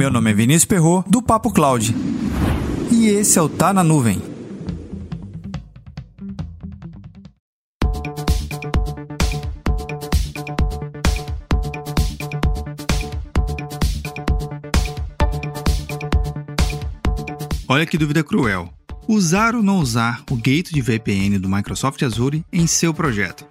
Meu nome é Vinícius Perro do Papo Cloud. E esse é o Tá na Nuvem. Olha que dúvida cruel. Usar ou não usar o Gate de VPN do Microsoft Azure em seu projeto?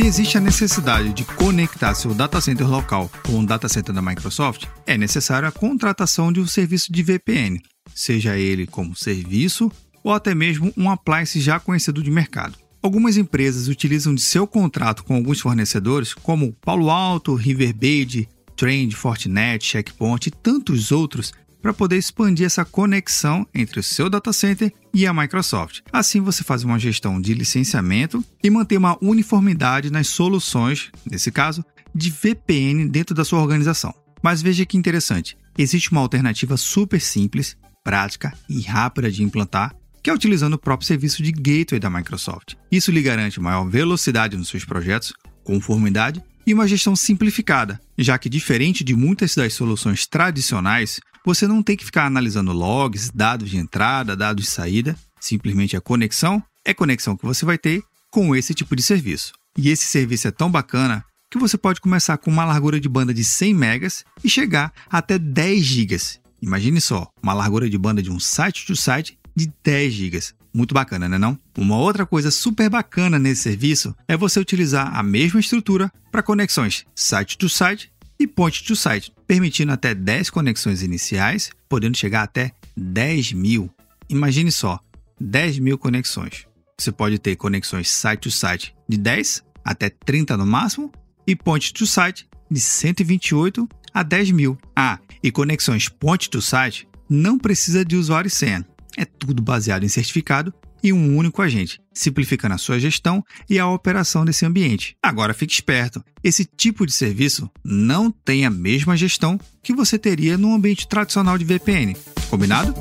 Se existe a necessidade de conectar seu data center local com o data center da Microsoft, é necessária a contratação de um serviço de VPN, seja ele como serviço ou até mesmo um appliance já conhecido de mercado. Algumas empresas utilizam de seu contrato com alguns fornecedores, como Palo Alto, Riverbed, Trend, Fortinet, Checkpoint e tantos outros, para poder expandir essa conexão entre o seu data center e a Microsoft. Assim você faz uma gestão de licenciamento e mantém uma uniformidade nas soluções, nesse caso, de VPN dentro da sua organização. Mas veja que interessante, existe uma alternativa super simples, prática e rápida de implantar, que é utilizando o próprio serviço de gateway da Microsoft. Isso lhe garante maior velocidade nos seus projetos, conformidade e uma gestão simplificada, já que diferente de muitas das soluções tradicionais, você não tem que ficar analisando logs, dados de entrada, dados de saída, simplesmente a conexão é conexão que você vai ter com esse tipo de serviço. E esse serviço é tão bacana que você pode começar com uma largura de banda de 100 megas e chegar até 10 gigas. Imagine só, uma largura de banda de um site to site de 10 gigas. Muito bacana, né não? Uma outra coisa super bacana nesse serviço é você utilizar a mesma estrutura para conexões site to site e point to site, permitindo até 10 conexões iniciais, podendo chegar até 10 mil. Imagine só, 10 mil conexões. Você pode ter conexões site to site de 10 até 30 no máximo e point to site de 128 a 10 mil. Ah, e conexões point to site não precisa de usuário e senha. É tudo baseado em certificado e um único agente, simplificando a sua gestão e a operação desse ambiente. Agora fique esperto: esse tipo de serviço não tem a mesma gestão que você teria no ambiente tradicional de VPN. Combinado?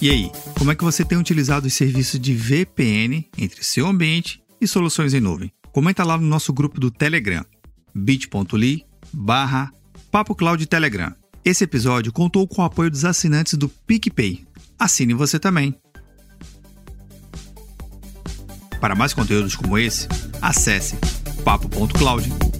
E aí, como é que você tem utilizado os serviços de VPN entre seu ambiente e soluções em nuvem? Comenta lá no nosso grupo do Telegram, bit.ly barra Papo Telegram. Esse episódio contou com o apoio dos assinantes do PicPay. Assine você também. Para mais conteúdos como esse, acesse papo.cloud.com